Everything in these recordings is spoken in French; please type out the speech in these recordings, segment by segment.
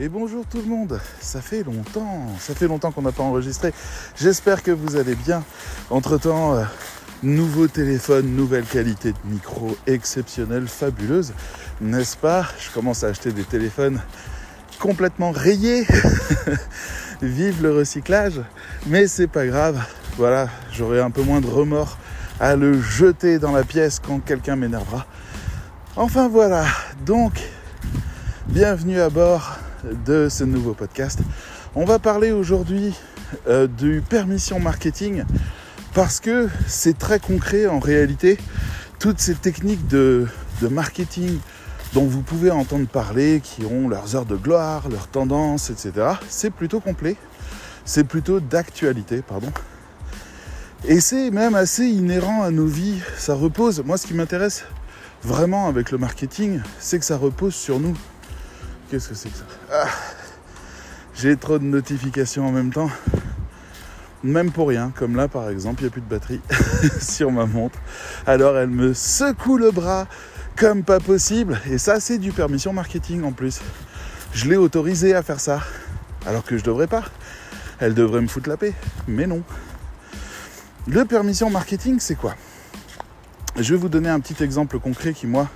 Et bonjour tout le monde, ça fait longtemps, ça fait longtemps qu'on n'a pas enregistré. J'espère que vous allez bien. Entre-temps, euh, nouveau téléphone, nouvelle qualité de micro exceptionnelle, fabuleuse, n'est-ce pas? Je commence à acheter des téléphones complètement rayés. Vive le recyclage, mais c'est pas grave. Voilà, j'aurai un peu moins de remords à le jeter dans la pièce quand quelqu'un m'énervera. Enfin voilà, donc bienvenue à bord de ce nouveau podcast. On va parler aujourd'hui euh, du permission marketing parce que c'est très concret en réalité. Toutes ces techniques de, de, marketing dont vous pouvez entendre parler, qui ont leurs heures de gloire, leurs tendances, etc., c'est plutôt complet. C'est plutôt d'actualité, pardon. Et c'est même assez inhérent à nos vies. Ça repose. Moi, ce qui m'intéresse vraiment avec le marketing, c'est que ça repose sur nous. Qu'est-ce que c'est que ça ah, J'ai trop de notifications en même temps. Même pour rien, comme là par exemple, il n'y a plus de batterie sur ma montre. Alors elle me secoue le bras comme pas possible. Et ça, c'est du permission marketing en plus. Je l'ai autorisée à faire ça. Alors que je devrais pas. Elle devrait me foutre la paix. Mais non. Le permission marketing, c'est quoi? Je vais vous donner un petit exemple concret qui, moi,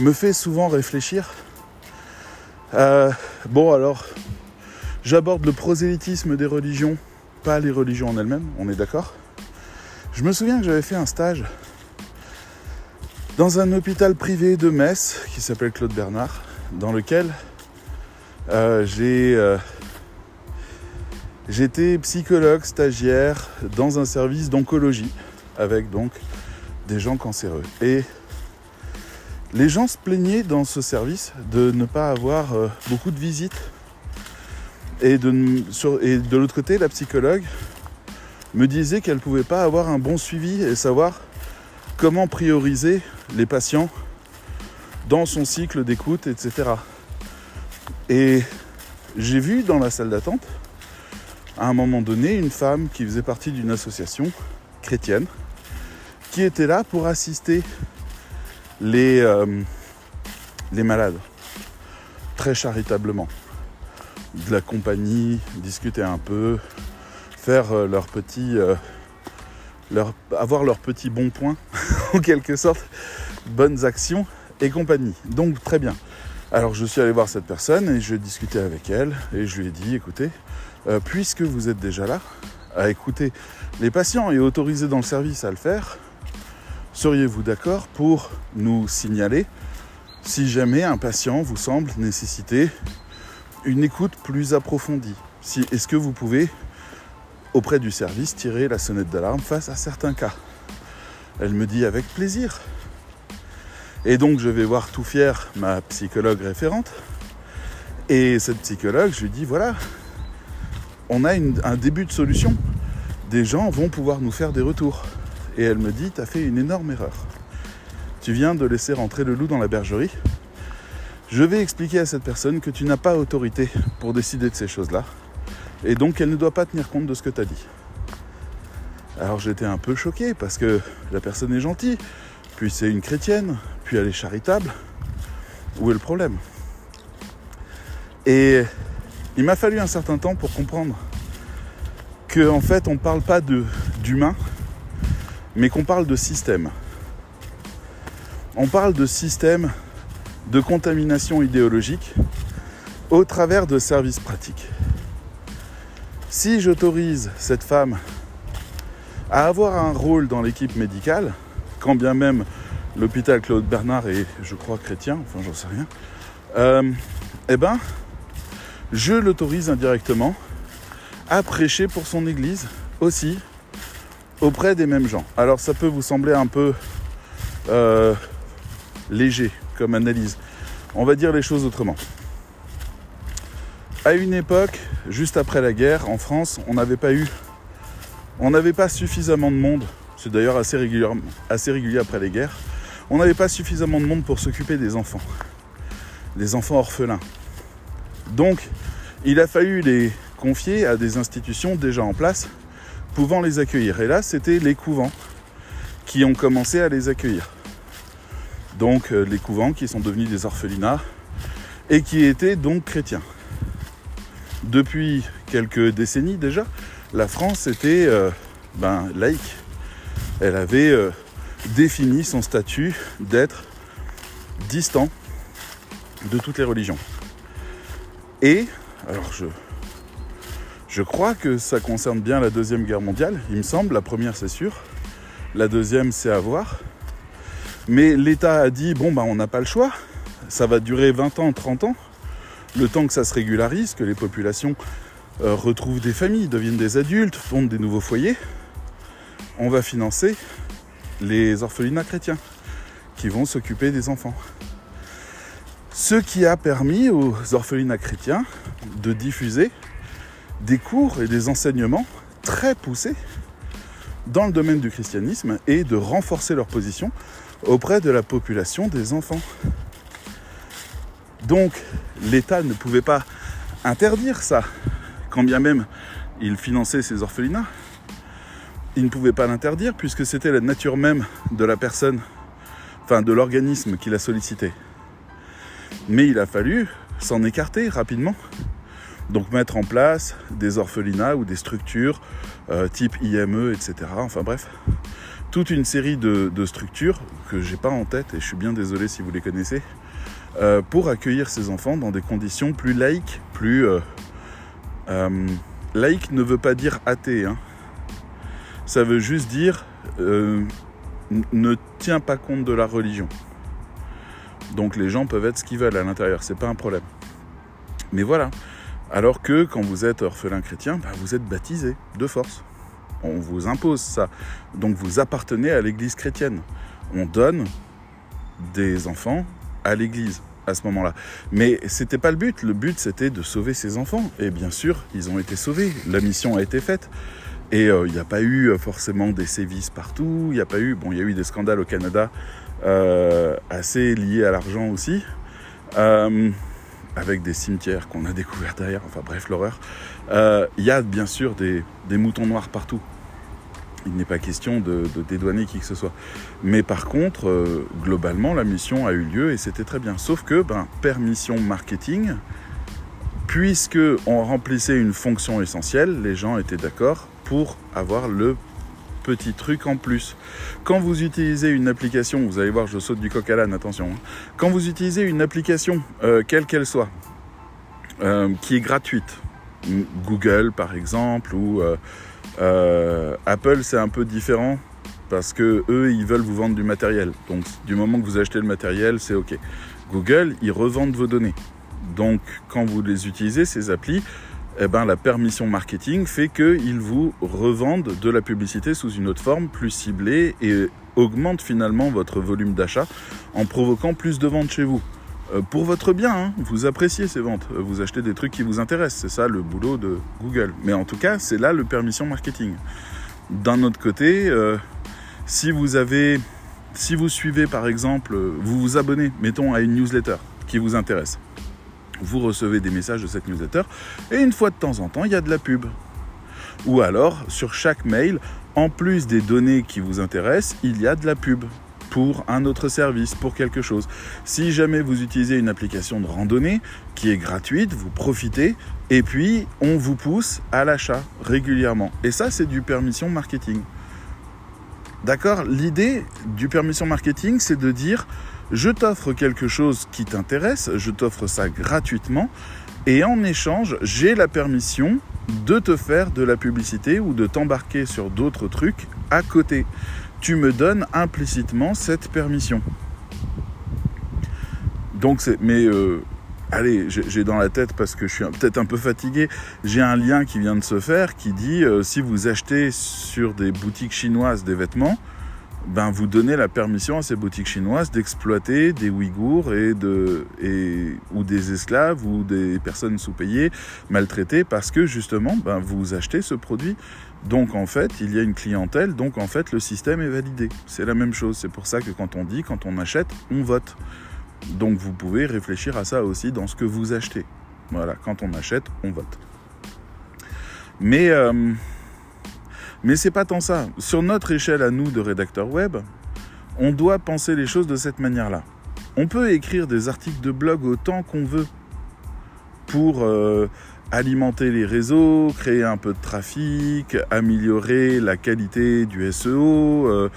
me fait souvent réfléchir euh, bon, alors, j'aborde le prosélytisme des religions, pas les religions en elles-mêmes, on est d'accord Je me souviens que j'avais fait un stage dans un hôpital privé de Metz qui s'appelle Claude Bernard, dans lequel euh, j'ai euh, j'étais psychologue stagiaire dans un service d'oncologie avec donc des gens cancéreux. Les gens se plaignaient dans ce service de ne pas avoir euh, beaucoup de visites. Et de, et de l'autre côté, la psychologue me disait qu'elle ne pouvait pas avoir un bon suivi et savoir comment prioriser les patients dans son cycle d'écoute, etc. Et j'ai vu dans la salle d'attente, à un moment donné, une femme qui faisait partie d'une association chrétienne, qui était là pour assister les, euh, les malades, très charitablement. De la compagnie, discuter un peu, faire euh, leur petit, euh, leur, avoir leurs petits bons points, en quelque sorte, bonnes actions et compagnie. Donc très bien. Alors je suis allé voir cette personne et je discutais avec elle et je lui ai dit, écoutez, puisque vous êtes déjà là, à écouter les patients et autorisés dans le service à le faire, Seriez-vous d'accord pour nous signaler si jamais un patient vous semble nécessiter une écoute plus approfondie? Si, Est-ce que vous pouvez, auprès du service, tirer la sonnette d'alarme face à certains cas? Elle me dit avec plaisir. Et donc je vais voir tout fier ma psychologue référente. Et cette psychologue, je lui dis voilà, on a un début de solution. Des gens vont pouvoir nous faire des retours et elle me dit, tu as fait une énorme erreur. Tu viens de laisser rentrer le loup dans la bergerie. Je vais expliquer à cette personne que tu n'as pas autorité pour décider de ces choses-là, et donc elle ne doit pas tenir compte de ce que tu as dit. Alors j'étais un peu choqué parce que la personne est gentille, puis c'est une chrétienne, puis elle est charitable. Où est le problème? Et il m'a fallu un certain temps pour comprendre qu'en en fait on ne parle pas d'humain, mais qu'on parle de système. On parle de système de contamination idéologique au travers de services pratiques. Si j'autorise cette femme à avoir un rôle dans l'équipe médicale, quand bien même l'hôpital Claude Bernard est, je crois, chrétien, enfin j'en sais rien, euh, eh ben, je l'autorise indirectement à prêcher pour son église aussi auprès des mêmes gens. Alors ça peut vous sembler un peu euh, léger comme analyse. On va dire les choses autrement. À une époque, juste après la guerre, en France, on n'avait pas eu, on n'avait pas suffisamment de monde. C'est d'ailleurs assez, assez régulier après les guerres. On n'avait pas suffisamment de monde pour s'occuper des enfants, des enfants orphelins. Donc, il a fallu les confier à des institutions déjà en place pouvant les accueillir. Et là, c'était les couvents qui ont commencé à les accueillir. Donc euh, les couvents qui sont devenus des orphelinats et qui étaient donc chrétiens. depuis quelques décennies déjà, la France était euh, ben, laïque. Elle avait euh, défini son statut d'être distant de toutes les religions. Et, alors je, je crois que ça concerne bien la Deuxième Guerre mondiale, il me semble, la première c'est sûr, la deuxième c'est à voir. Mais l'État a dit, bon, ben, on n'a pas le choix, ça va durer 20 ans, 30 ans, le temps que ça se régularise, que les populations euh, retrouvent des familles, deviennent des adultes, fondent des nouveaux foyers, on va financer les orphelinats chrétiens qui vont s'occuper des enfants. Ce qui a permis aux orphelinats chrétiens de diffuser des cours et des enseignements très poussés dans le domaine du christianisme et de renforcer leur position auprès de la population des enfants. Donc l'État ne pouvait pas interdire ça, quand bien même il finançait ces orphelinats. Il ne pouvait pas l'interdire puisque c'était la nature même de la personne, enfin de l'organisme qui l'a sollicité. Mais il a fallu s'en écarter rapidement. Donc mettre en place des orphelinats ou des structures euh, type IME, etc. Enfin bref, toute une série de, structures que j'ai pas en tête et je suis bien désolé si vous les connaissez, euh, pour accueillir ces enfants dans des conditions plus laïques, plus... Euh, laïque ne veut pas dire athée, hein. ça veut juste dire ne tient pas compte de la religion. Donc les gens peuvent être ce qu'ils veulent à l'intérieur, c'est pas un problème. Mais voilà. Alors que quand vous êtes orphelin chrétien, bah, vous êtes baptisé de force. On vous impose ça. Donc vous appartenez à l'église chrétienne. On donne des enfants à l'église à ce moment-là. Mais c'était pas le but. Le but, c'était de sauver ces enfants. Et bien sûr, ils ont été sauvés. La mission a été faite. Et il euh, n'y a pas eu euh, forcément des sévices partout. Il n'y a pas eu. Bon, il y a eu des scandales au Canada euh, assez liés à l'argent aussi. Avec des cimetières qu'on a découverts derrière. Enfin bref, l'horreur. Il y a bien sûr des, des moutons noirs partout il n'est pas question de, dédouaner qui que ce soit. Mais par contre, euh, globalement, la mission a eu lieu et c'était très bien. Sauf que, ben, permission marketing, puisque on remplissait une fonction essentielle, les gens étaient d'accord pour avoir le petit truc en plus. Quand vous utilisez une application, vous allez voir, je saute du coq à l'âne, attention. Hein. Quand vous utilisez une application, euh, quelle qu'elle soit, euh, qui est gratuite, Google par exemple, ou euh, Apple, c'est un peu différent parce que eux, ils veulent vous vendre du matériel. Donc, du moment que vous achetez le matériel, c'est OK. Google, ils revendent vos données. Donc, quand vous les utilisez, ces applis, eh ben, la permission marketing fait qu'ils vous revendent de la publicité sous une autre forme, plus ciblée, et augmente finalement votre volume d'achat en provoquant plus de ventes chez vous. Euh, pour votre bien, hein. vous appréciez ces ventes, euh, vous achetez des trucs qui vous intéressent, c'est ça le boulot de Google. Mais en tout cas, c'est là le permission marketing. D'un autre côté, euh, si vous avez, si vous suivez par exemple, vous vous abonnez, mettons à une newsletter qui vous intéresse, vous recevez des messages de cette newsletter et une fois de temps en temps, il y a de la pub. Ou alors, sur chaque mail, en plus des données qui vous intéressent, il y a de la pub pour un autre service, pour quelque chose. Si jamais vous utilisez une application de randonnée qui est gratuite, vous profitez et puis on vous pousse à l'achat régulièrement. Et ça, c'est du permission marketing. D'accord? L'idée du permission marketing, c'est de dire je t'offre quelque chose qui t'intéresse, je t'offre ça gratuitement et en échange, j'ai la permission de te faire de la publicité ou de t'embarquer sur d'autres trucs à côté tu me donnes implicitement cette permission. Donc c'est, mais euh, allez, j'ai dans la tête parce que je suis peut-être un peu fatigué. J'ai un lien qui vient de se faire qui dit euh, si vous achetez sur des boutiques chinoises des vêtements, ben vous donnez la permission à ces boutiques chinoises d'exploiter des Ouïghours et de et ou des esclaves ou des personnes sous-payées, maltraitées parce que justement ben vous achetez ce produit. Donc en fait, il y a une clientèle, donc en fait le système est validé. C'est la même chose, c'est pour ça que quand on dit quand on achète, on vote. Donc vous pouvez réfléchir à ça aussi dans ce que vous achetez. Voilà, quand on achète, on vote. Mais euh, mais c'est pas tant ça. Sur notre échelle à nous de rédacteurs web, on doit penser les choses de cette manière-là. On peut écrire des articles de blog autant qu'on veut pour euh, alimenter les réseaux, créer un peu de trafic, améliorer la qualité du SEO, euh,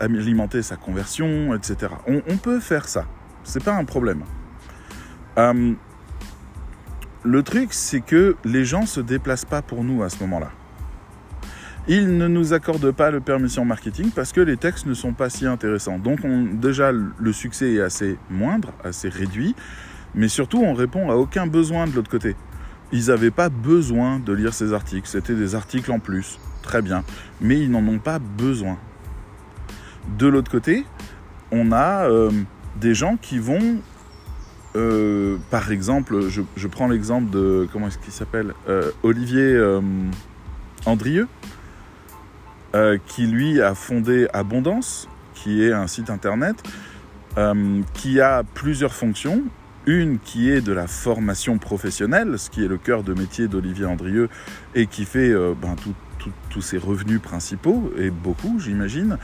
alimenter sa conversion, etc. On, peut faire ça. C'est pas un problème. Euh, le truc, c'est que les gens se déplacent pas pour nous à ce moment-là. Ils ne nous accordent pas le permission marketing parce que les textes ne sont pas si intéressants. Donc déjà, le succès est assez moindre, assez réduit, mais surtout, on répond à aucun besoin de l'autre côté. Ils n'avaient pas besoin de lire ces articles. C'était des articles en plus. Très bien. Mais ils n'en ont pas besoin. De l'autre côté, on a euh, des gens qui vont, euh, par exemple, je, prends l'exemple de, comment est-ce qu'il s'appelle euh, Olivier Andrieux, qui lui a fondé Abondance, qui est un site internet qui a plusieurs fonctions une qui est de la formation professionnelle, ce qui est le cœur de métier d'Olivier Andrieux et qui fait euh, ben, tous ses revenus principaux, et beaucoup j'imagine.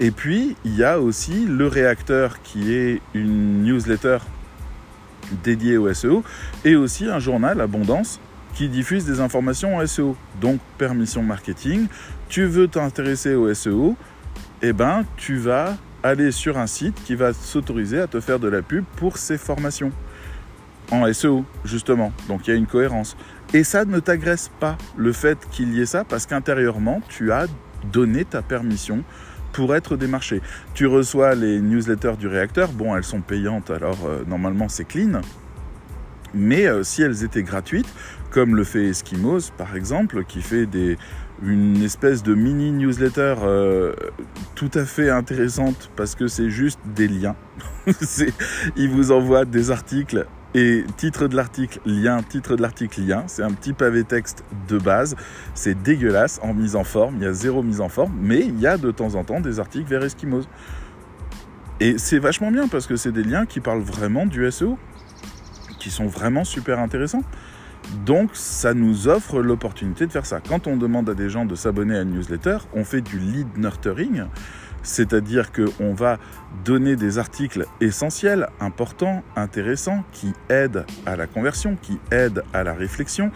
Et puis il y a aussi le réacteur qui est une newsletter dédiée au SEO et aussi un journal Abondance qui diffuse des informations en SEO. Donc permission marketing, tu veux t'intéresser au SEO, eh ben tu vas aller sur un site qui va s'autoriser à te faire de la pub pour ces formations en SEO, justement. Donc il y a une cohérence. Et ça ne t'agresse pas le fait qu'il y ait ça parce qu'intérieurement, tu as donné ta permission pour être démarché. Tu reçois les newsletters du réacteur. Bon, elles sont payantes, alors euh, normalement c'est clean. Mais euh, si elles étaient gratuites, comme le fait Eskimos par exemple, qui fait une espèce de mini newsletter euh, tout à fait intéressante parce que c'est juste des liens. il vous envoie des articles et titre de l'article, lien, titre de l'article, lien. C'est un petit pavé texte de base. C'est dégueulasse en mise en forme. Il y a zéro mise en forme. Mais il y a de temps en temps des articles vers Eskimos. Et c'est vachement bien parce que c'est des liens qui parlent vraiment du SEO. Qui sont vraiment super intéressants. Donc ça nous offre l'opportunité de faire ça. Quand on demande à des gens de s'abonner à une newsletter, on fait du lead nurturing c'est-à-dire qu'on va donner des articles essentiels, importants, intéressants, qui aident à la conversion, qui aident à la réflexion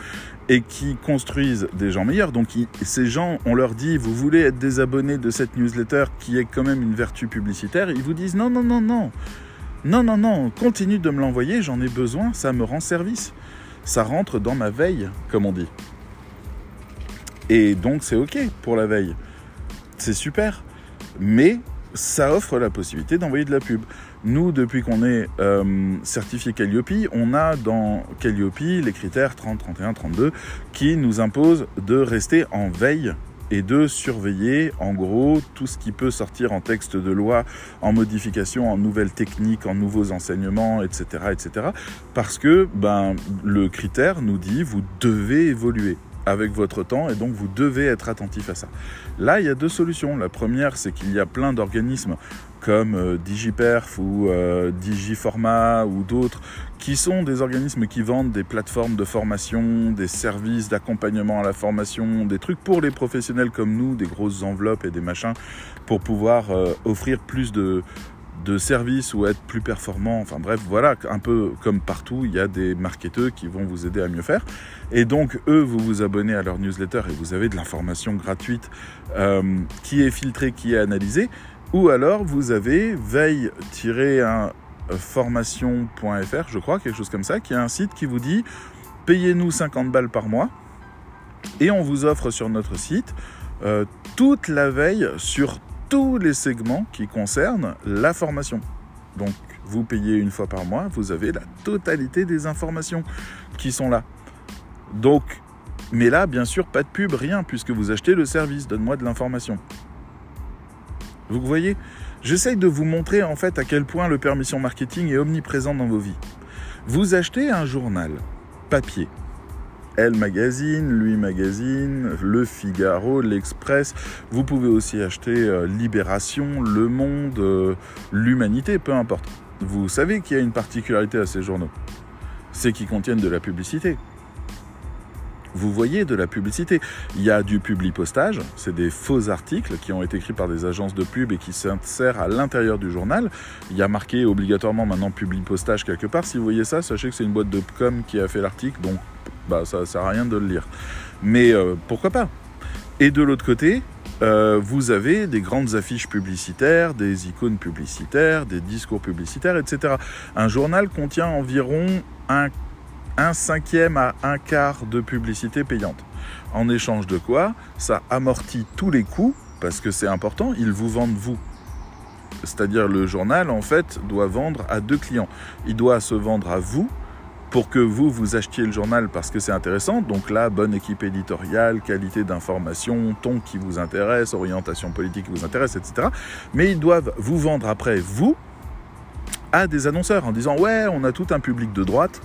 et qui construisent des gens meilleurs. Donc ces gens, on leur dit, vous voulez être des abonnés de cette newsletter qui est quand même une vertu publicitaire, ils vous disent, non, non, non, non, non, non, non, continue de me l'envoyer, j'en ai besoin, ça me rend service. Ça rentre dans ma veille, comme on dit. Et donc c'est OK pour la veille. C'est super mais ça offre la possibilité d'envoyer de la pub. Nous, depuis qu'on est euh, certifié Calliope, on a dans Calliope les critères 30, 31, 32 qui nous imposent de rester en veille et de surveiller en gros tout ce qui peut sortir en texte de loi, en modification, en nouvelles techniques, en nouveaux enseignements, etc. etc. parce que ben, le critère nous dit vous devez évoluer avec votre temps et donc vous devez être attentif à ça. Là, il y a deux solutions. La première, c'est qu'il y a plein d'organismes comme euh, DigiPerf ou euh, DigiFormat ou d'autres qui sont des organismes qui vendent des plateformes de formation, des services d'accompagnement à la formation, des trucs pour les professionnels comme nous, des grosses enveloppes et des machins pour pouvoir euh, offrir plus de, de service ou être plus performant. Enfin bref, voilà, un peu comme partout, il y a des marketeurs qui vont vous aider à mieux faire. Et donc, eux, vous vous abonnez à leur newsletter et vous avez de l'information gratuite euh, qui est filtrée, qui est analysée. Ou alors, vous avez veille-formation.fr, je crois, quelque chose comme ça, qui est un site qui vous dit payez-nous 50 balles par mois et on vous offre sur notre site euh, toute la veille sur tous les segments qui concernent la formation. Donc vous payez une fois par mois, vous avez la totalité des informations qui sont là. Donc, mais là, bien sûr, pas de pub, rien, puisque vous achetez le service, donne-moi de l'information. Vous voyez? J'essaye de vous montrer en fait à quel point le permission marketing est omniprésent dans vos vies. Vous achetez un journal papier, Elle Magazine, Lui Magazine, Le Figaro, L'Express. Vous pouvez aussi acheter euh, Libération, Le Monde, euh, L'Humanité, peu importe. Vous savez qu'il y a une particularité à ces journaux. C'est qu'ils contiennent de la publicité. Vous voyez de la publicité. Il y a du publipostage, c'est des faux articles qui ont été écrits par des agences de pub et qui s'insèrent à l'intérieur du journal. Il y a marqué obligatoirement maintenant publipostage quelque part. Si vous voyez ça, sachez que c'est une boîte de com qui a fait l'article, donc bah ça sert à rien de le lire. Mais euh, pourquoi pas? Et de l'autre côté, euh, vous avez des grandes affiches publicitaires, des icônes publicitaires, des discours publicitaires, etc. Un journal contient environ un, un cinquième à un quart de publicité payante. En échange de quoi, ça amortit tous les coûts, parce que c'est important, ils vous vendent vous. C'est-à-dire le journal, en fait, doit vendre à deux clients. Il doit se vendre à vous pour que vous, vous achetiez le journal parce que c'est intéressant. Donc là, bonne équipe éditoriale, qualité d'information, ton qui vous intéresse, orientation politique qui vous intéresse, etc. Mais ils doivent vous vendre après, vous, à des annonceurs en disant ouais, on a tout un public de droite.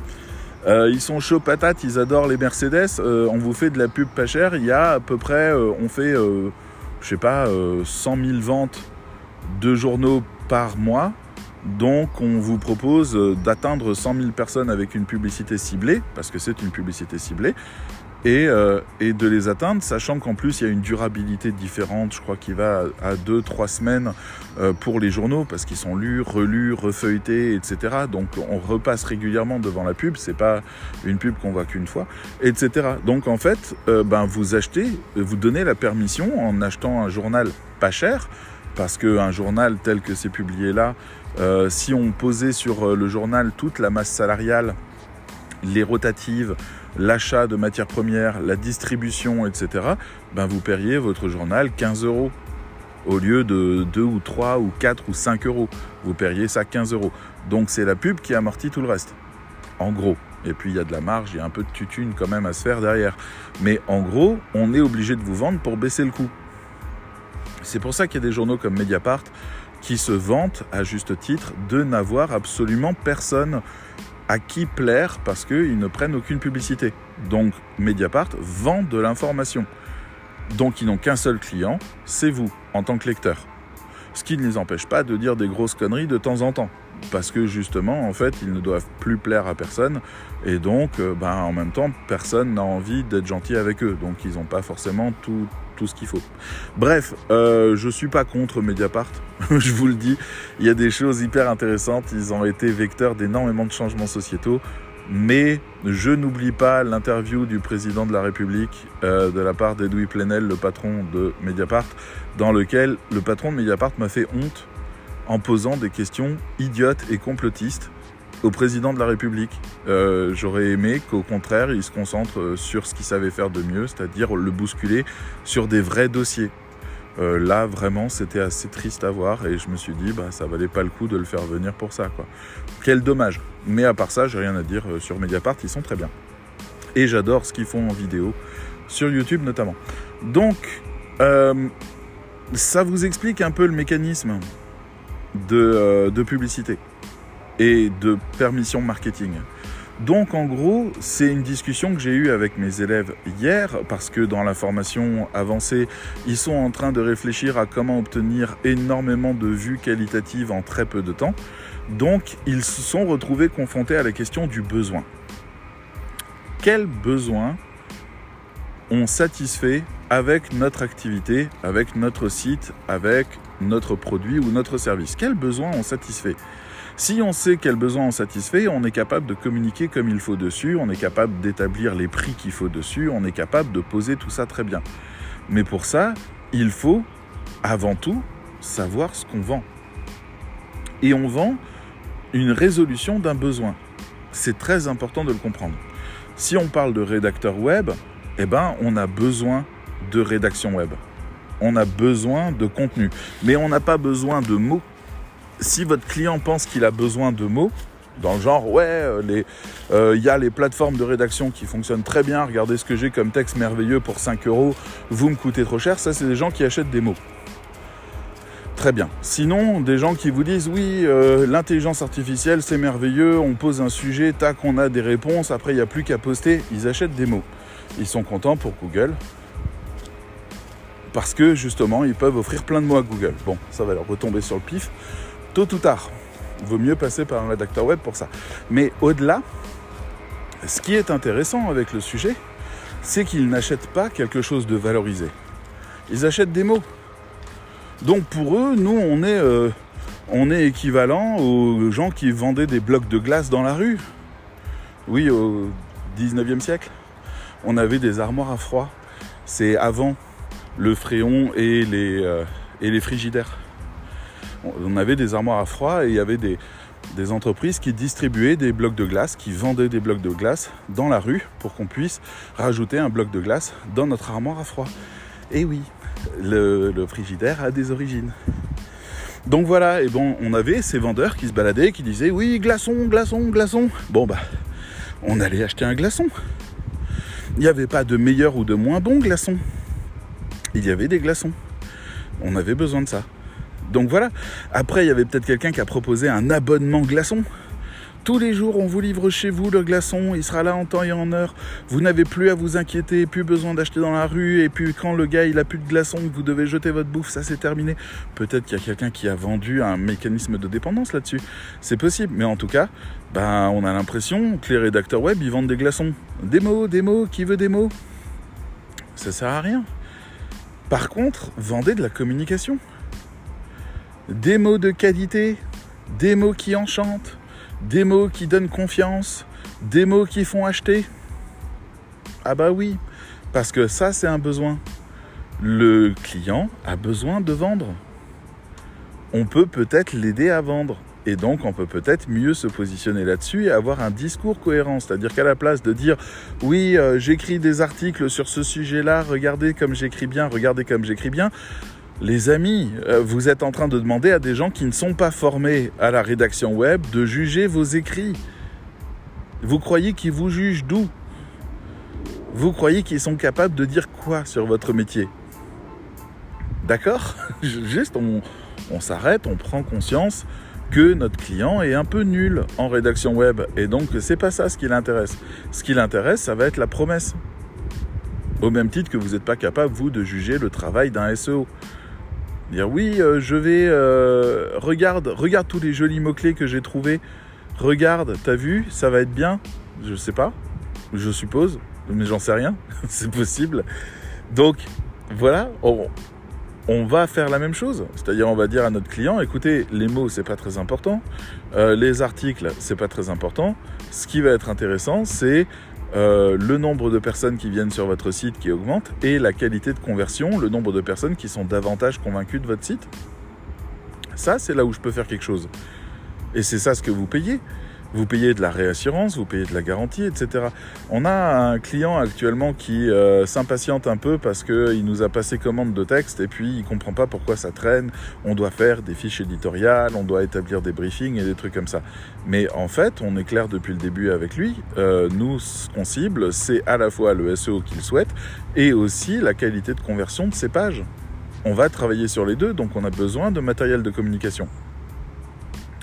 Euh, ils sont chauds patates, ils adorent les Mercedes. Euh, on vous fait de la pub pas chère. Il y a à peu près, euh, on fait, je sais pas, 100 000 ventes de journaux par mois. Donc on vous propose d'atteindre 100 000 personnes avec une publicité ciblée, parce que c'est une publicité ciblée, et, euh, et de les atteindre, sachant qu'en plus il y a une durabilité différente, je crois qu'il va à 2-3 semaines euh, pour les journaux, parce qu'ils sont lus, relus, refeuilletés, etc. Donc on repasse régulièrement devant la pub, c'est pas une pub qu'on voit qu'une fois, etc. Donc en fait, euh, ben, vous achetez, vous donnez la permission en achetant un journal pas cher, parce qu'un journal tel que c'est publié là, si on posait sur le journal toute la masse salariale, les rotatives, l'achat de matières premières, la distribution, etc., ben vous paieriez votre journal 15 euros au lieu de 2 ou 3 ou 4 ou 5 euros. Vous paieriez ça 15 euros. Donc c'est la pub qui amortit tout le reste. En gros. Et puis il y a de la marge, il y a un peu de tutune quand même à se faire derrière. Mais en gros, on est obligé de vous vendre pour baisser le coût. C'est pour ça qu'il y a des journaux comme Mediapart qui se vantent, à juste titre, de n'avoir absolument personne à qui plaire parce qu'ils ne prennent aucune publicité. Donc Mediapart vend de l'information. Donc ils n'ont qu'un seul client, c'est vous, en tant que lecteur. Ce qui ne les empêche pas de dire des grosses conneries de temps en temps. Parce que justement, en fait, ils ne doivent plus plaire à personne. Et donc, euh, ben, en même temps, personne n'a envie d'être gentil avec eux. Donc ils n'ont pas forcément tout, ce qu'il faut. Bref, euh, je suis pas contre Mediapart, je vous le dis. Il y a des choses hyper intéressantes. Ils ont été vecteurs d'énormément de changements sociétaux. Mais je n'oublie pas l'interview du président de la République euh, de la part d'Edoui Plenel, le patron de Mediapart, dans lequel le patron de Mediapart m'a fait honte en posant des questions idiotes et complotistes au président de la République. Euh, J'aurais aimé qu'au contraire, il se concentre euh, sur ce qu'il savait faire de mieux, c'est-à-dire le bousculer sur des vrais dossiers. Euh, là, vraiment, c'était assez triste à voir et je me suis dit, bah, ça valait pas le coup de le faire venir pour ça. Quel dommage. Mais à part ça, j'ai rien à dire sur Mediapart, ils sont très bien. Et j'adore ce qu'ils font en vidéo, sur YouTube notamment. Donc, ça vous explique un peu le mécanisme de publicité et de permission marketing. Donc en gros, c'est une discussion que j'ai eue avec mes élèves hier parce que dans la formation avancée, ils sont en train de réfléchir à comment obtenir énormément de vues qualitatives en très peu de temps. Donc ils se sont retrouvés confrontés à la question du besoin. Quel besoin on satisfait avec notre activité, avec notre site, avec notre produit ou notre service? Quel besoin on satisfait? Si on sait quel besoin on satisfait, on est capable de communiquer comme il faut dessus, on est capable d'établir les prix qu'il faut dessus, on est capable de poser tout ça très bien. Mais pour ça, il faut avant tout savoir ce qu'on vend. Et on vend une résolution d'un besoin. C'est très important de le comprendre. Si on parle de rédacteur web, eh ben, on a besoin de rédaction web. On a besoin de contenu. Mais on n'a pas besoin de mots si votre client pense qu'il a besoin de mots, dans le genre, ouais, il euh, y a les plateformes de rédaction qui fonctionnent très bien, regardez ce que j'ai comme texte merveilleux pour 5 euros, vous me coûtez trop cher, ça c'est des gens qui achètent des mots. Très bien. Sinon, des gens qui vous disent, oui, euh, l'intelligence artificielle c'est merveilleux, on pose un sujet, tac, on a des réponses, après il n'y a plus qu'à poster, ils achètent des mots. Ils sont contents pour Google, parce que justement, ils peuvent offrir plein de mots à Google. Bon, ça va leur retomber sur le pif tôt ou tard. Il vaut mieux passer par un rédacteur web pour ça. Mais au-delà, ce qui est intéressant avec le sujet, c'est qu'ils n'achètent pas quelque chose de valorisé. Ils achètent des mots. Donc pour eux, nous, on est, euh, on est équivalent aux gens qui vendaient des blocs de glace dans la rue. Oui, au 19e siècle. on avait des armoires à froid. C'est avant le fréon et les, euh, et les frigidaires. On avait des armoires à froid et il y avait des, entreprises qui distribuaient des blocs de glace, qui vendaient des blocs de glace dans la rue pour qu'on puisse rajouter un bloc de glace dans notre armoire à froid. Et oui, le, frigidaire a des origines. Donc voilà, et bon, on avait ces vendeurs qui se baladaient, qui disaient oui, glaçon, glaçon, glaçon. Bon bah, on allait acheter un glaçon. Il n'y avait pas de meilleur ou de moins bon glaçon. Il y avait des glaçons. On avait besoin de ça. Donc voilà. Après, il y avait peut-être quelqu'un qui a proposé un abonnement glaçon. Tous les jours, on vous livre chez vous le glaçon, il sera là en temps et en heure. Vous n'avez plus à vous inquiéter, plus besoin d'acheter dans la rue. Et puis quand le gars il a plus de glaçon, vous devez jeter votre bouffe, ça c'est terminé. Peut-être qu'il y a quelqu'un qui a vendu un mécanisme de dépendance là-dessus. C'est possible, mais en tout cas, ben, on a l'impression que les rédacteurs web ils vendent des glaçons. Des mots, des mots, qui veut des mots? Ça sert à rien. Par contre, vendez de la communication. Des mots de qualité, des mots qui enchantent, des mots qui donnent confiance, des mots qui font acheter. Ah bah oui, parce que ça c'est un besoin. Le client a besoin de vendre. On peut peut-être l'aider à vendre. Et donc, on peut peut-être mieux se positionner là-dessus et avoir un discours cohérent. C'est-à-dire qu'à la place de dire oui, euh, j'écris des articles sur ce sujet-là, regardez comme j'écris bien, regardez comme j'écris bien, les amis, euh, vous êtes en train de demander à des gens qui ne sont pas formés à la rédaction web de juger vos écrits. Vous croyez qu'ils vous jugent d'où? Vous croyez qu'ils sont capables de dire quoi sur votre métier? D'accord? Juste, on, s'arrête, on prend conscience que notre client est un peu nul en rédaction web. Et donc, c'est pas ça ce qui l'intéresse. Ce qui l'intéresse, ça va être la promesse. Au même titre que vous n'êtes pas capable, vous, de juger le travail d'un SEO. Dire oui, euh, je vais. Euh, regarde, regarde tous les jolis mots-clés que j'ai trouvés. Regarde, t'as vu, ça va être bien. Je sais pas, je suppose, mais j'en sais rien. c'est possible. Donc, voilà, on, on, va faire la même chose. C'est-à-dire, on va dire à notre client écoutez, les mots, c'est pas très important. Euh, les articles, c'est pas très important. Ce qui va être intéressant, c'est euh, le nombre de personnes qui viennent sur votre site qui augmente et la qualité de conversion, le nombre de personnes qui sont davantage convaincues de votre site. Ça, c'est là où je peux faire quelque chose. Et c'est ça ce que vous payez. Vous payez de la réassurance, vous payez de la garantie, etc. On a un client actuellement qui euh, s'impatiente un peu parce qu'il nous a passé commande de texte et puis il comprend pas pourquoi ça traîne. On doit faire des fiches éditoriales, on doit établir des briefings et des trucs comme ça. Mais en fait, on est clair depuis le début avec lui. Euh, nous, ce qu'on cible, c'est à la fois le SEO qu'il souhaite et aussi la qualité de conversion de ses pages. On va travailler sur les deux, donc on a besoin de matériel de communication.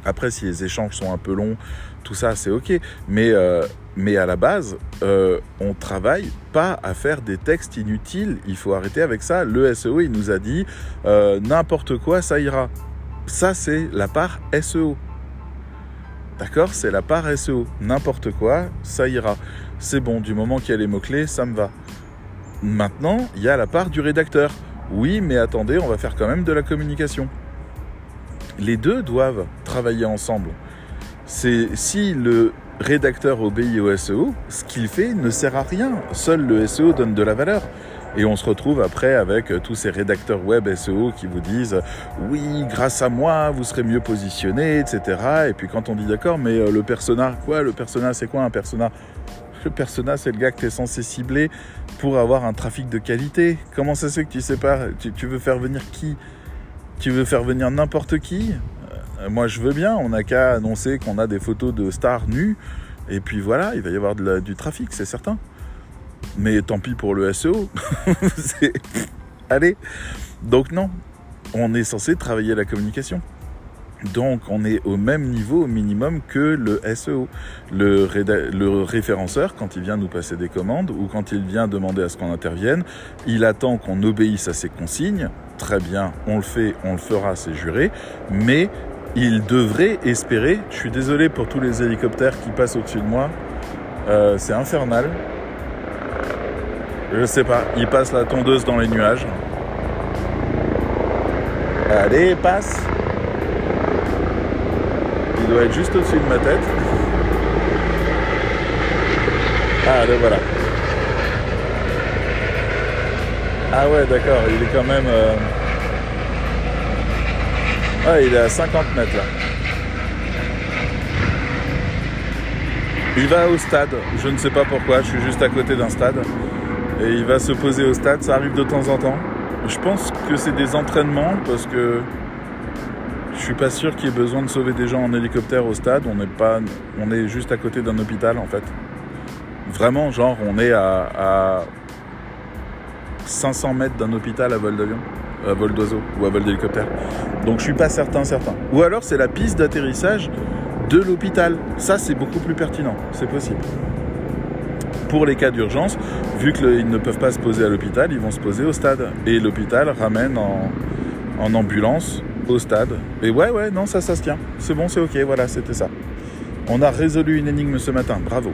Après, si les échanges sont un peu longs, tout ça, c'est ok. Mais, euh, mais à la base, euh, on travaille pas à faire des textes inutiles. Il faut arrêter avec ça. Le SEO, il nous a dit euh, n'importe quoi, ça ira. Ça, c'est la part SEO. D'accord? C'est la part SEO. N'importe quoi, ça ira. C'est bon, du moment qu'il y a les mots-clés, ça me va. Maintenant, il y a la part du rédacteur. Oui, mais attendez, on va faire quand même de la communication les deux doivent travailler ensemble. C'est si le rédacteur obéit au SEO, ce qu'il fait ne sert à rien. Seul le SEO donne de la valeur. Et on se retrouve après avec tous ces rédacteurs web SEO qui vous disent oui, grâce à moi, vous serez mieux positionné, etc. Et puis quand on dit d'accord, mais euh, le persona, quoi Le persona, c'est quoi un persona? Le persona, c'est le gars que tu es censé cibler pour avoir un trafic de qualité. Comment ça se fait que tu sais pas? Tu veux faire venir qui? Tu veux faire venir n'importe qui? Moi, je veux bien. On n'a qu'à annoncer qu'on a des photos de stars nues. Et puis voilà, il va y avoir du trafic, c'est certain. Mais tant pis pour le SEO. Allez. Donc non, on est censé travailler la communication. Donc on est au même niveau au minimum que le SEO. Le, le, référenceur, quand il vient nous passer des commandes ou quand il vient demander à ce qu'on intervienne, il attend qu'on obéisse à ses consignes. Très bien, on le fait, on le fera, c'est juré. Mais il devrait espérer, je suis désolé pour tous les hélicoptères qui passent au-dessus de moi, euh, c'est infernal. Je sais pas, il passe la tondeuse dans les nuages. Allez, passe il doit être juste au-dessus de ma tête. Ah, le voilà. Ah ouais, d'accord, il est quand même. Euh... Ouais, il est à 50 mètres là. Il va au stade, je ne sais pas pourquoi, je suis juste à côté d'un stade. Et il va se poser au stade, ça arrive de temps en temps. Je pense que c'est des entraînements parce que je suis pas sûr qu'il y ait besoin de sauver des gens en hélicoptère au stade. On n'est pas, on est juste à côté d'un hôpital en fait. Vraiment, genre, on est à, 500 mètres d'un hôpital à vol d'avion, à vol d'oiseau ou à vol d'hélicoptère. Donc je suis pas certain, certain. Ou alors c'est la piste d'atterrissage de l'hôpital. Ça, c'est beaucoup plus pertinent. C'est possible. Pour les cas d'urgence, vu qu'ils ne peuvent pas se poser à l'hôpital, ils vont se poser au stade. Et l'hôpital ramène en, en ambulance au stade. Et ouais, ouais, non, ça, ça se tient. C'est bon, c'est ok, voilà, c'était ça. On a résolu une énigme ce matin, bravo.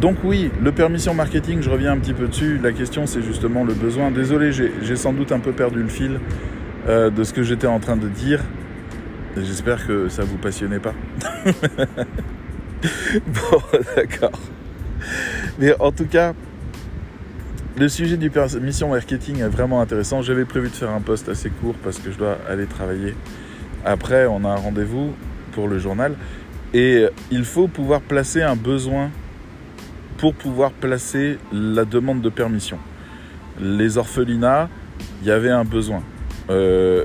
Donc oui, le permission marketing, je reviens un petit peu dessus. La question, c'est justement le besoin. Désolé, j'ai sans doute un peu perdu le fil euh, de ce que j'étais en train de dire. J'espère que ça vous passionnait pas. bon, d'accord. Mais en tout cas, le sujet du permission marketing est vraiment intéressant. J'avais prévu de faire un post assez court parce que je dois aller travailler. Après, on a un rendez-vous pour le journal. Et il faut pouvoir placer un besoin pour pouvoir placer la demande de permission. Les orphelinats, il y avait un besoin. Euh,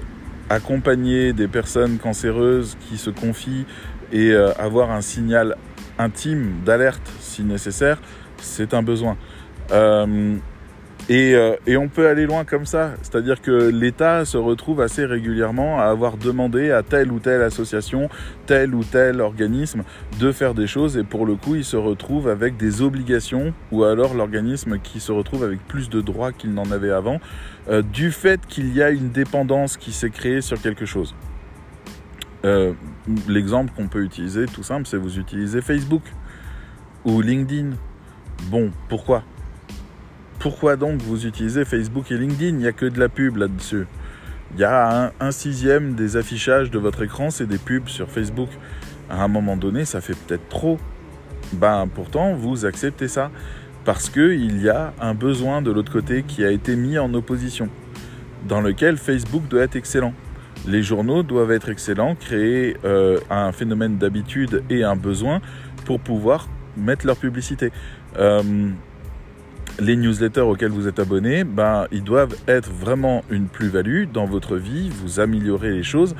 accompagner des personnes cancéreuses qui se confient et euh, avoir un signal intime d'alerte si nécessaire, c'est un besoin. Euh, euh, et, on peut aller loin comme ça. C'est-à-dire que l'État se retrouve assez régulièrement à avoir demandé à telle ou telle association, tel ou tel organisme de faire des choses et pour le coup, il se retrouve avec des obligations ou alors l'organisme qui se retrouve avec plus de droits qu'il n'en avait avant euh, du fait qu'il y a une dépendance qui s'est créée sur quelque chose. Euh, l'exemple qu'on peut utiliser, tout simple, c'est vous utilisez Facebook ou LinkedIn. Bon, pourquoi? Pourquoi donc vous utilisez Facebook et LinkedIn? Il n'y a que de la pub là-dessus. Il y a un, sixième des affichages de votre écran, c'est des pubs sur Facebook. À un moment donné, ça fait peut-être trop. Ben pourtant, vous acceptez ça parce qu'il y a un besoin de l'autre côté qui a été mis en opposition, dans lequel Facebook doit être excellent. Les journaux doivent être excellents, créer euh, un phénomène d'habitude et un besoin pour pouvoir mettre leur publicité. Euh, les newsletters auxquels vous êtes abonné, ben, ils doivent être vraiment une plus-value dans votre vie, vous améliorer les choses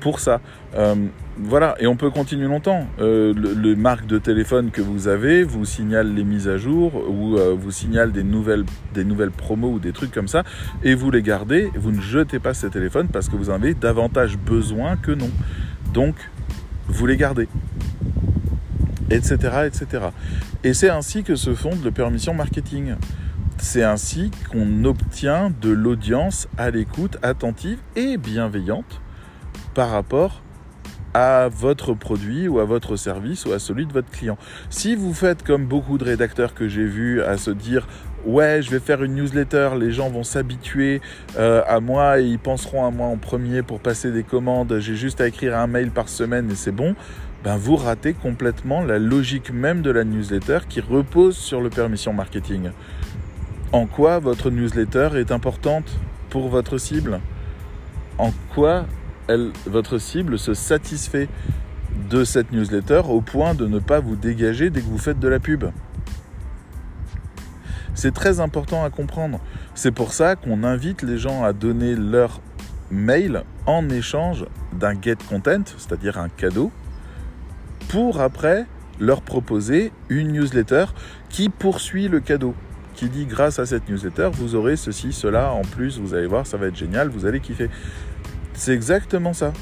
pour ça. Euh, voilà, et on peut continuer longtemps. Euh, le, marque de téléphone que vous avez vous signale les mises à jour ou euh, vous signale des nouvelles, des nouvelles promos ou des trucs comme ça, et vous les gardez. Vous ne jetez pas ces téléphones parce que vous en avez davantage besoin que non. Donc, vous les gardez etc. etc. Et c'est ainsi que se fonde le permission marketing. C'est ainsi qu'on obtient de l'audience à l'écoute attentive et bienveillante par rapport à votre produit ou à votre service ou à celui de votre client. Si vous faites comme beaucoup de rédacteurs que j'ai vus à se dire ouais je vais faire une newsletter, les gens vont s'habituer euh, à moi et ils penseront à moi en premier pour passer des commandes, j'ai juste à écrire un mail par semaine et c'est bon, ben vous ratez complètement la logique même de la newsletter qui repose sur le permission marketing. En quoi votre newsletter est importante pour votre cible? En quoi votre cible se satisfait de cette newsletter au point de ne pas vous dégager dès que vous faites de la pub? C'est très important à comprendre. C'est pour ça qu'on invite les gens à donner leur mail en échange d'un get content, c'est-à-dire un cadeau, pour après leur proposer une newsletter qui poursuit le cadeau, qui dit grâce à cette newsletter, vous aurez ceci, cela en plus, vous allez voir, ça va être génial, vous allez kiffer. C'est exactement ça.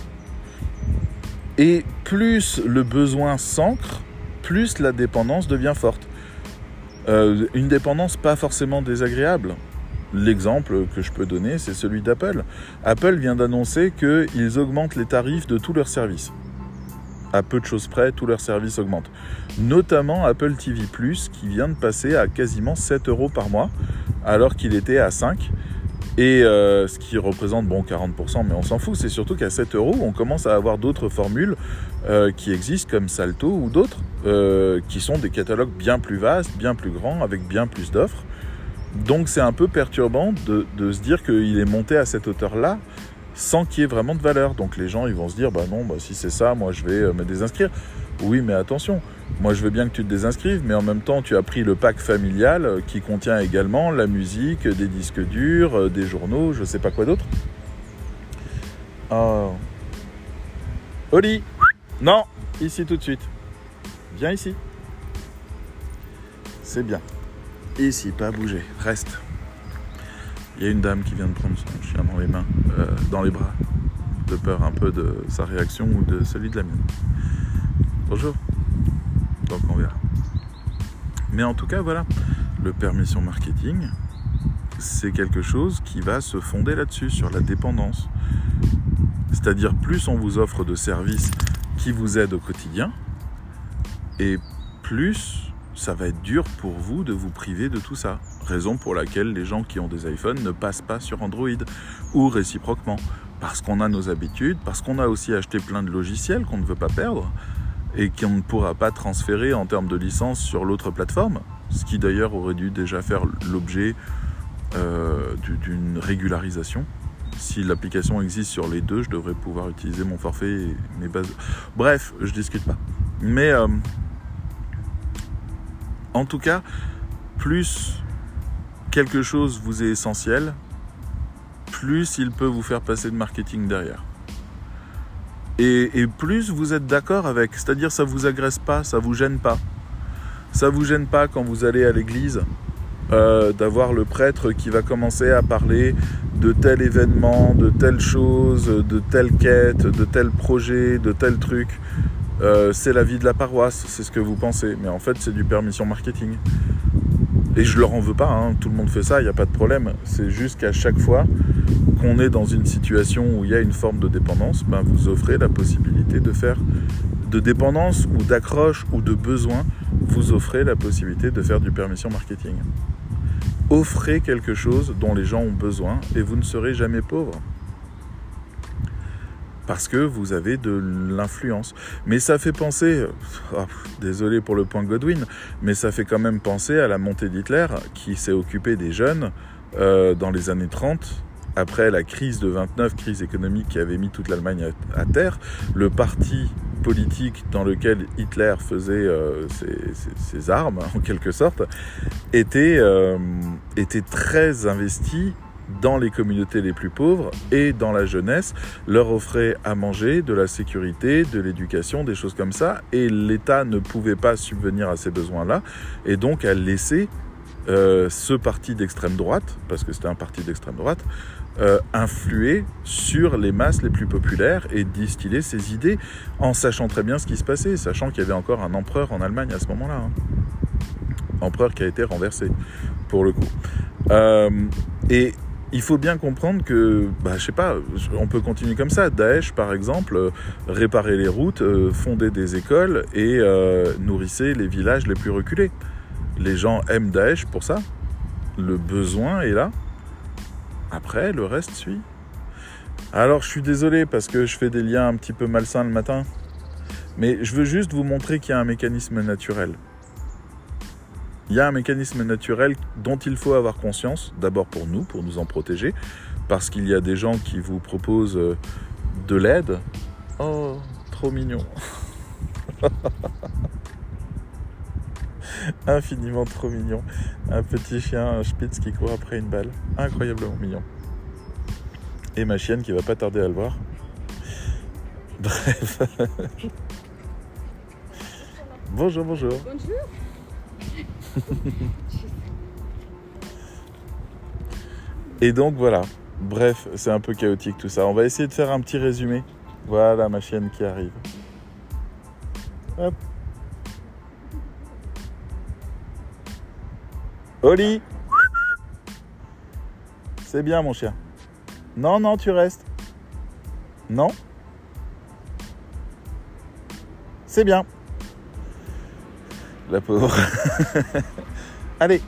Et plus le besoin s'ancre, plus la dépendance devient forte. Euh, une dépendance pas forcément désagréable. L'exemple que je peux donner, c'est celui d'Apple. Apple vient d'annoncer qu'ils augmentent les tarifs de tous leurs services à peu de choses près, tous leurs services augmentent. Notamment Apple TV ⁇ qui vient de passer à quasiment 7 euros par mois, alors qu'il était à 5. Et euh, ce qui représente bon 40%, mais on s'en fout, c'est surtout qu'à 7 euros, on commence à avoir d'autres formules euh, qui existent comme Salto ou d'autres, euh, qui sont des catalogues bien plus vastes, bien plus grands, avec bien plus d'offres. Donc c'est un peu perturbant de, de se dire qu'il est monté à cette hauteur-là sans qu'il y ait vraiment de valeur. Donc les gens ils vont se dire bah non, bah, si c'est ça, moi je vais euh, me désinscrire. Oui, mais attention, moi je veux bien que tu te désinscrives, mais en même temps tu as pris le pack familial euh, qui contient également la musique, des disques durs, euh, des journaux, je sais pas quoi d'autre. Oh. Oli Non Ici tout de suite. Viens ici. C'est bien. Ici, pas bouger. Reste. Il y a une dame qui vient de prendre son chien dans les mains, euh, dans les bras, de peur un peu de sa réaction ou de celui de la mienne. Bonjour. Donc on verra. Mais en tout cas, voilà, le permission marketing, c'est quelque chose qui va se fonder là-dessus, sur la dépendance. C'est-à-dire plus on vous offre de services qui vous aident au quotidien, et plus ça va être dur pour vous de vous priver de tout ça. Raison pour laquelle les gens qui ont des iPhones ne passent pas sur Android ou réciproquement. Parce qu'on a nos habitudes, parce qu'on a aussi acheté plein de logiciels qu'on ne veut pas perdre et qu'on ne pourra pas transférer en termes de licence sur l'autre plateforme. Ce qui d'ailleurs aurait dû déjà faire l'objet euh, d'une régularisation. Si l'application existe sur les deux, je devrais pouvoir utiliser mon forfait et mes bases. Bref, je discute pas. Mais euh, en tout cas, plus quelque chose vous est essentiel, plus il peut vous faire passer de marketing derrière. Et, plus vous êtes d'accord avec, c'est-à-dire ça vous agresse pas, ça vous gêne pas. Ça vous gêne pas quand vous allez à l'église euh, d'avoir le prêtre qui va commencer à parler de tel événement, de telle chose, de telle quête, de tel projet, de tel truc. Euh, c'est la vie de la paroisse, c'est ce que vous pensez. Mais en fait, c'est du permission marketing. Et je leur en veux pas, hein. tout le monde fait ça, il n'y a pas de problème. C'est juste qu'à chaque fois qu'on est dans une situation où il y a une forme de dépendance, ben vous offrez la possibilité de faire de dépendance ou d'accroche ou de besoin, vous offrez la possibilité de faire du permission marketing. Offrez quelque chose dont les gens ont besoin et vous ne serez jamais pauvre parce que vous avez de l'influence. Mais ça fait penser, oh, désolé pour le point Godwin, mais ça fait quand même penser à la montée d'Hitler qui s'est occupé des jeunes euh, dans les années 30 après la crise de 29, crise économique qui avait mis toute l'Allemagne à, terre, le parti politique dans lequel Hitler faisait euh, ses, armes, en quelque sorte, était, euh, était très investi dans les communautés les plus pauvres et dans la jeunesse, leur offrait à manger, de la sécurité, de l'éducation, des choses comme ça, et l'État ne pouvait pas subvenir à ces besoins-là, et donc a laissé euh, ce parti d'extrême droite, parce que c'était un parti d'extrême droite, euh, influer sur les masses les plus populaires et distiller ses idées en sachant très bien ce qui se passait, sachant qu'il y avait encore un empereur en Allemagne à ce moment-là. Hein. Empereur qui a été renversé, pour le coup. Euh, et il faut bien comprendre que, bah, je sais pas, on peut continuer comme ça. Daesh, par exemple, euh, réparer les routes, euh, fonder des écoles et euh, nourrissait les villages les plus reculés. Les gens aiment Daesh pour ça. Le besoin est là. Après, le reste suit. Alors, je suis désolé parce que je fais des liens un petit peu malsains le matin. Mais je veux juste vous montrer qu'il y a un mécanisme naturel. Il y a un mécanisme naturel dont il faut avoir conscience, d'abord pour nous, pour nous en protéger, parce qu'il y a des gens qui vous proposent euh, de l'aide. Oh, trop mignon. Infiniment trop mignon. Un petit chien, un spitz qui court après une balle. Incroyablement mignon. Et ma chienne qui va pas tarder à le voir. Bref. bonjour, bonjour. Bonjour. Et donc voilà. Bref, c'est un peu chaotique tout ça. On va essayer de faire un petit résumé. Voilà ma chienne qui arrive. Hop. Oli C'est bien mon chien. Non, non, tu restes. Non C'est bien la pauvre. allez.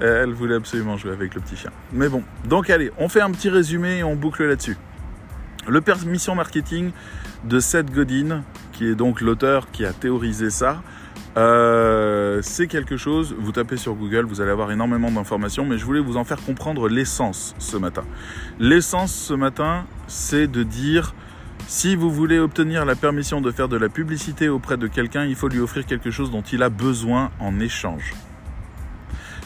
Elle voulait absolument jouer avec le petit chien. Mais bon, donc allez, on fait un petit résumé et on boucle là-dessus. Le permission marketing de Seth Godin, qui est donc l'auteur qui a théorisé ça, Euh, c'est quelque chose, vous tapez sur Google, vous allez avoir énormément d'informations, mais je voulais vous en faire comprendre l'essence ce matin. L'essence ce matin, c'est de dire, si vous voulez obtenir la permission de faire de la publicité auprès de quelqu'un, il faut lui offrir quelque chose dont il a besoin en échange.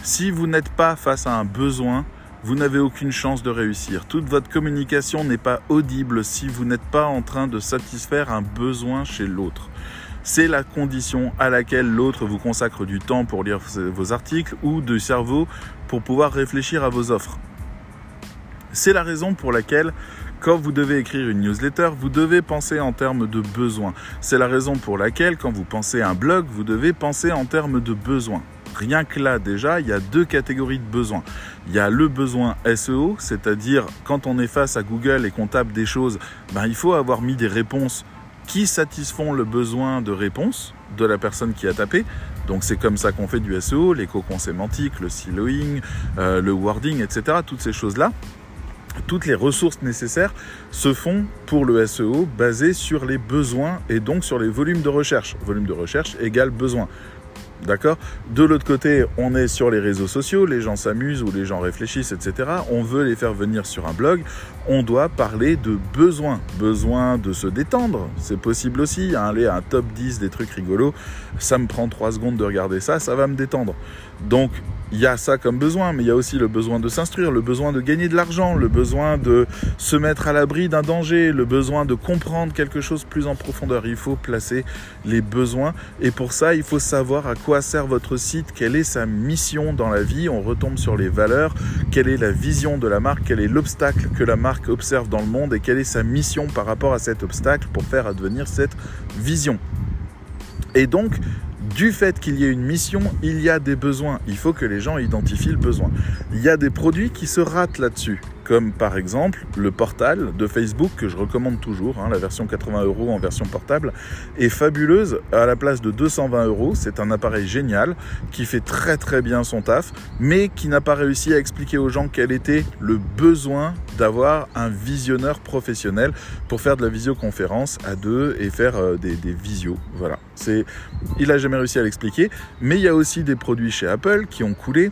Si vous n'êtes pas face à un besoin, vous n'avez aucune chance de réussir. Toute votre communication n'est pas audible si vous n'êtes pas en train de satisfaire un besoin chez l'autre. C'est la condition à laquelle l'autre vous consacre du temps pour lire vos articles ou du cerveau pour pouvoir réfléchir à vos offres. C'est la raison pour laquelle quand vous devez écrire une newsletter, vous devez penser en termes de besoins. C'est la raison pour laquelle quand vous pensez à un blog, vous devez penser en termes de besoins. Rien que là déjà, il y a deux catégories de besoins. Il y a le besoin SEO, c'est-à-dire quand on est face à Google et qu'on tape des choses, ben, il faut avoir mis des réponses qui satisfont le besoin de réponse de la personne qui a tapé. Donc c'est comme ça qu'on fait du SEO, les cocons sémantiques, le siloing, euh, le wording, etc. Toutes ces choses-là, toutes les ressources nécessaires se font pour le SEO basé sur les besoins et donc sur les volumes de recherche. Volume de recherche égale besoin. D'accord? De l'autre côté, on est sur les réseaux sociaux, les gens s'amusent ou les gens réfléchissent, etc. On veut les faire venir sur un blog. On doit parler de besoin. Besoin de se détendre. C'est possible aussi. Aller à un top 10 des trucs rigolos. Ça me prend 3 secondes de regarder ça, ça va me détendre. Donc, il y a ça comme besoin, mais il y a aussi le besoin de s'instruire, le besoin de gagner de l'argent, le besoin de se mettre à l'abri d'un danger, le besoin de comprendre quelque chose plus en profondeur. Il faut placer les besoins et pour ça, il faut savoir à quoi sert votre site, quelle est sa mission dans la vie. On retombe sur les valeurs, quelle est la vision de la marque, quel est l'obstacle que la marque observe dans le monde? Et quelle est sa mission par rapport à cet obstacle pour faire advenir cette vision? Et donc, du fait qu'il y ait une mission, il y a des besoins. Il faut que les gens identifient le besoin. Il y a des produits qui se ratent là-dessus comme par exemple le portal de Facebook que je recommande toujours, hein, la version 80 euros en version portable, est fabuleuse à la place de 220 euros. C'est un appareil génial qui fait très très bien son taf, mais qui n'a pas réussi à expliquer aux gens quel était le besoin d'avoir un visionneur professionnel pour faire de la visioconférence à deux et faire euh, des, des visios. Voilà, c'est, il a jamais réussi à l'expliquer, mais il y a aussi des produits chez Apple qui ont coulé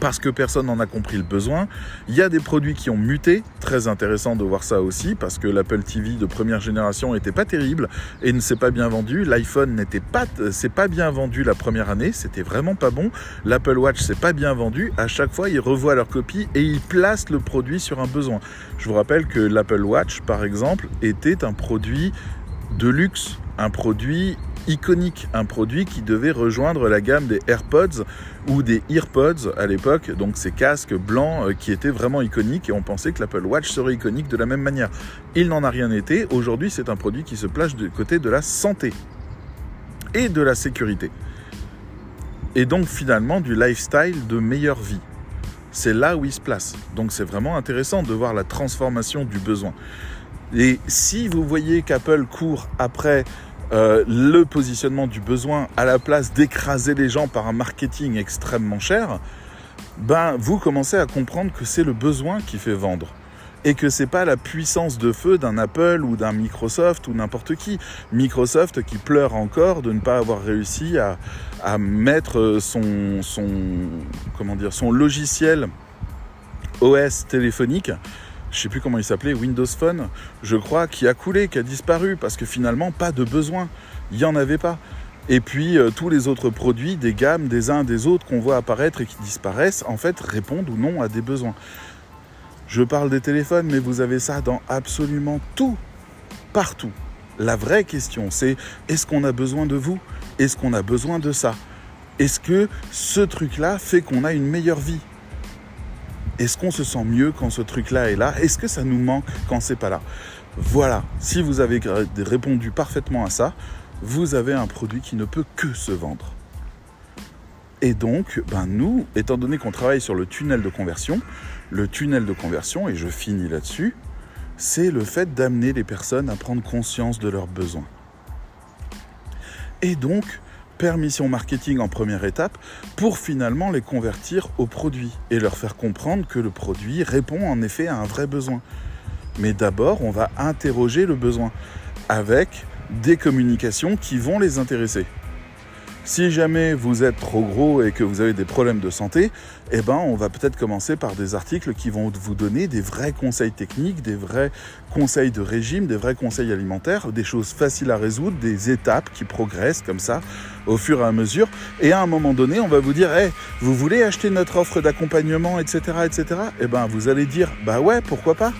parce que personne n'en a compris le besoin. Il y a des produits qui ont muté, très intéressant de voir ça aussi, parce que l'Apple TV de première génération n'était pas terrible et ne s'est pas bien vendu. L'iPhone n'était pas, c'est pas bien vendu la première année, c'était vraiment pas bon. L'Apple Watch s'est pas bien vendu. À chaque fois, ils revoient leur copie et ils placent le produit sur un besoin. Je vous rappelle que l'Apple Watch, par exemple, était un produit de luxe, un produit iconique, un produit qui devait rejoindre la gamme des AirPods ou des EarPods à l'époque, donc ces casques blancs euh, qui étaient vraiment iconiques et on pensait que l'Apple Watch serait iconique de la même manière. Il n'en a rien été, aujourd'hui c'est un produit qui se place du côté de la santé et de la sécurité. Et donc finalement du lifestyle de meilleure vie. C'est là où il se place. Donc c'est vraiment intéressant de voir la transformation du besoin. Et si vous voyez qu'Apple court après euh, le positionnement du besoin à la place d'écraser les gens par un marketing extrêmement cher, ben vous commencez à comprendre que c'est le besoin qui fait vendre et que c'est pas la puissance de feu d'un Apple ou d'un Microsoft ou n'importe qui. Microsoft qui pleure encore de ne pas avoir réussi à, à mettre son, son, comment dire, son logiciel OS téléphonique je sais plus comment il s'appelait, Windows Phone, je crois, qui a coulé, qui a disparu, parce que finalement, pas de besoin. Il n'y en avait pas. Et puis, euh, tous les autres produits, des gammes, des uns des autres qu'on voit apparaître et qui disparaissent, en fait, répondent ou non à des besoins. Je parle des téléphones, mais vous avez ça dans absolument tout, partout. La vraie question, c'est est-ce qu'on a besoin de vous? Est-ce qu'on a besoin de ça? Est-ce que ce truc-là fait qu'on a une meilleure vie? Est-ce qu'on se sent mieux quand ce truc-là est là? Est-ce que ça nous manque quand c'est pas là? Voilà, si vous avez répondu parfaitement à ça, vous avez un produit qui ne peut que se vendre. Et donc, ben nous, étant donné qu'on travaille sur le tunnel de conversion, le tunnel de conversion, et je finis là-dessus, c'est le fait d'amener les personnes à prendre conscience de leurs besoins. Et donc, permission marketing en première étape pour finalement les convertir au produit et leur faire comprendre que le produit répond en effet à un vrai besoin. Mais d'abord, on va interroger le besoin avec des communications qui vont les intéresser. Si jamais vous êtes trop gros et que vous avez des problèmes de santé, eh ben, on va peut-être commencer par des articles qui vont vous donner des vrais conseils techniques, des vrais conseils de régime, des vrais conseils alimentaires, des choses faciles à résoudre, des étapes qui progressent comme ça au fur et à mesure. Et à un moment donné, on va vous dire, hey, vous voulez acheter notre offre d'accompagnement, etc., etc. Eh ben, vous allez dire, bah ouais, pourquoi pas?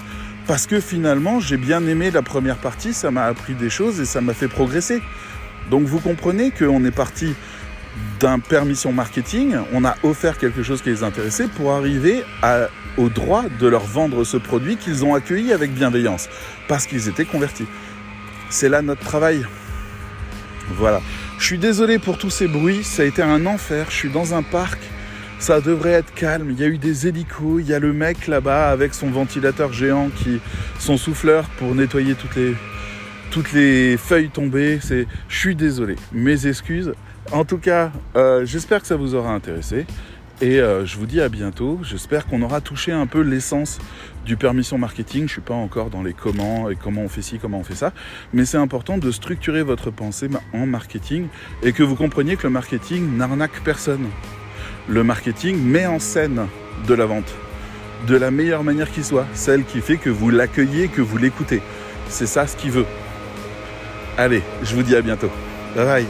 Parce que finalement, j'ai bien aimé la première partie, ça m'a appris des choses et ça m'a fait progresser. Donc vous comprenez qu'on est parti d'un permission marketing, on a offert quelque chose qui les intéressait pour arriver au droit de leur vendre ce produit qu'ils ont accueilli avec bienveillance, parce qu'ils étaient convertis. C'est là notre travail. Voilà. Je suis désolé pour tous ces bruits, ça a été un enfer, je suis dans un parc ça devrait être calme. Il y a eu des hélicos, il y a le mec là-bas avec son ventilateur géant, qui, son souffleur pour nettoyer toutes les, toutes les feuilles tombées. C'est, je suis désolé, mes excuses. En tout cas, euh, j'espère que ça vous aura intéressé. Et euh, je vous dis à bientôt. J'espère qu'on aura touché un peu l'essence du permission marketing. Je suis pas encore dans les comment et comment on fait ci, comment on fait ça. Mais c'est important de structurer votre pensée en marketing et que vous compreniez que le marketing n'arnaque personne le marketing met en scène de la vente de la meilleure manière qui soit, celle qui fait que vous l'accueillez, que vous l'écoutez. C'est ça ce qu'il veut. Allez, je vous dis à bientôt. Bye bye.